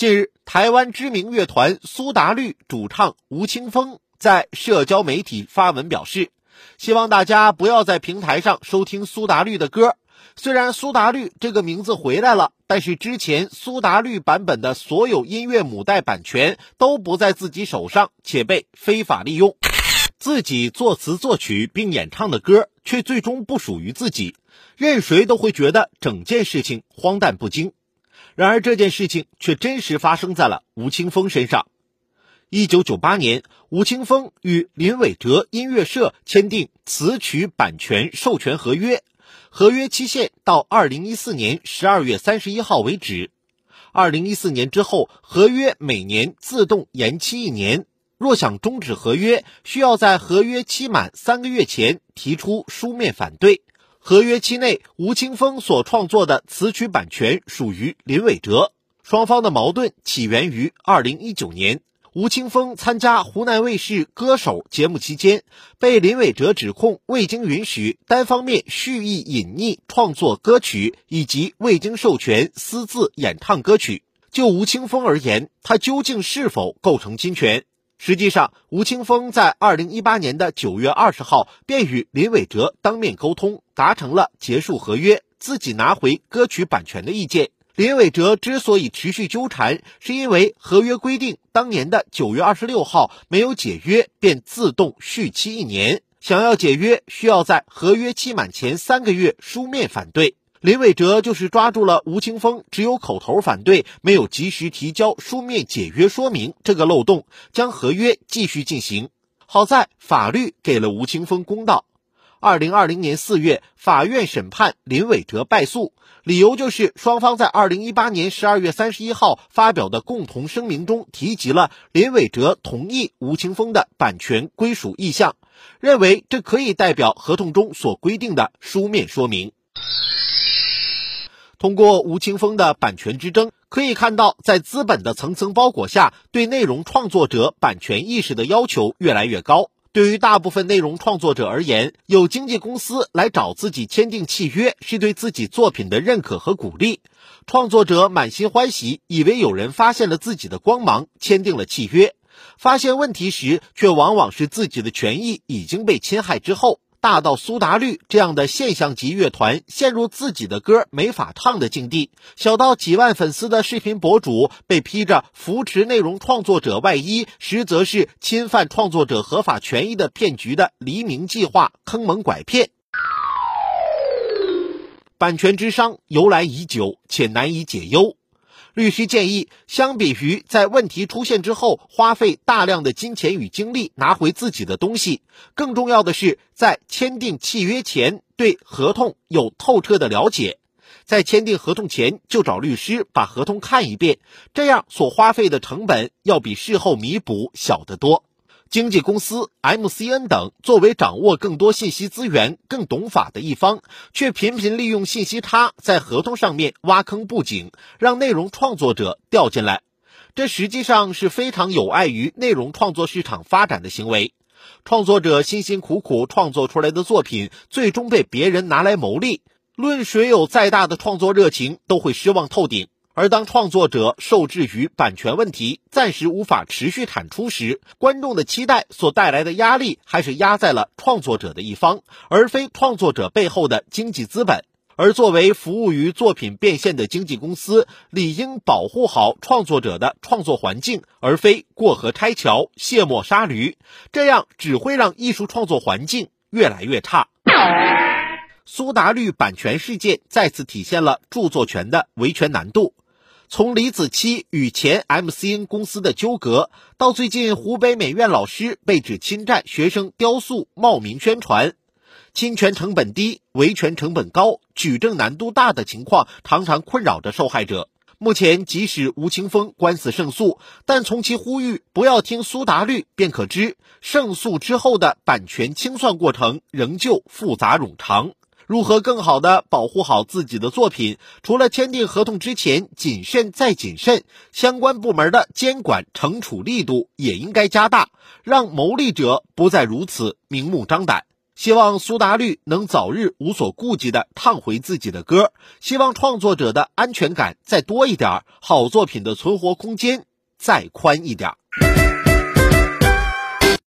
近日，台湾知名乐团苏打绿主唱吴青峰在社交媒体发文表示，希望大家不要在平台上收听苏打绿的歌。虽然苏打绿这个名字回来了，但是之前苏打绿版本的所有音乐母带版权都不在自己手上，且被非法利用。自己作词作曲并演唱的歌，却最终不属于自己，任谁都会觉得整件事情荒诞不经。然而，这件事情却真实发生在了吴青峰身上。一九九八年，吴青峰与林伟哲音乐社签订词曲版权授权合约，合约期限到二零一四年十二月三十一号为止。二零一四年之后，合约每年自动延期一年。若想终止合约，需要在合约期满三个月前提出书面反对。合约期内，吴青峰所创作的词曲版权属于林伟哲。双方的矛盾起源于二零一九年，吴青峰参加湖南卫视《歌手》节目期间，被林伟哲指控未经允许单方面蓄意隐匿创作歌曲，以及未经授权私自演唱歌曲。就吴青峰而言，他究竟是否构成侵权？实际上，吴青峰在二零一八年的九月二十号便与林伟哲当面沟通，达成了结束合约、自己拿回歌曲版权的意见。林伟哲之所以持续纠缠，是因为合约规定当年的九月二十六号没有解约，便自动续期一年。想要解约，需要在合约期满前三个月书面反对。林伟哲就是抓住了吴青峰只有口头反对，没有及时提交书面解约说明这个漏洞，将合约继续进行。好在法律给了吴青峰公道。二零二零年四月，法院审判林伟哲败诉，理由就是双方在二零一八年十二月三十一号发表的共同声明中提及了林伟哲同意吴青峰的版权归属意向，认为这可以代表合同中所规定的书面说明。通过吴青峰的版权之争，可以看到，在资本的层层包裹下，对内容创作者版权意识的要求越来越高。对于大部分内容创作者而言，有经纪公司来找自己签订契约，是对自己作品的认可和鼓励。创作者满心欢喜，以为有人发现了自己的光芒，签订了契约。发现问题时，却往往是自己的权益已经被侵害之后。大到苏打绿这样的现象级乐团陷入自己的歌没法唱的境地，小到几万粉丝的视频博主被披着扶持内容创作者外衣，实则是侵犯创作者合法权益的骗局的黎明计划，坑蒙拐骗。版权之殇由来已久，且难以解忧。律师建议，相比于在问题出现之后花费大量的金钱与精力拿回自己的东西，更重要的是在签订契约前对合同有透彻的了解，在签订合同前就找律师把合同看一遍，这样所花费的成本要比事后弥补小得多。经纪公司、MCN 等作为掌握更多信息资源、更懂法的一方，却频频利用信息差在合同上面挖坑布井，让内容创作者掉进来。这实际上是非常有碍于内容创作市场发展的行为。创作者辛辛苦苦创作出来的作品，最终被别人拿来牟利，论谁有再大的创作热情，都会失望透顶。而当创作者受制于版权问题，暂时无法持续产出时，观众的期待所带来的压力，还是压在了创作者的一方，而非创作者背后的经济资本。而作为服务于作品变现的经纪公司，理应保护好创作者的创作环境，而非过河拆桥、卸磨杀驴，这样只会让艺术创作环境越来越差。苏打绿版权事件再次体现了著作权的维权难度。从李子柒与前 MCN 公司的纠葛，到最近湖北美院老师被指侵占学生雕塑冒名宣传，侵权成本低、维权成本高、举证难度大的情况，常常困扰着受害者。目前，即使吴青峰官司胜诉，但从其呼吁不要听苏打绿便可知，胜诉之后的版权清算过程仍旧复杂冗长。如何更好地保护好自己的作品？除了签订合同之前谨慎再谨慎，相关部门的监管惩处力度也应该加大，让牟利者不再如此明目张胆。希望苏打绿能早日无所顾忌的唱回自己的歌，希望创作者的安全感再多一点，好作品的存活空间再宽一点。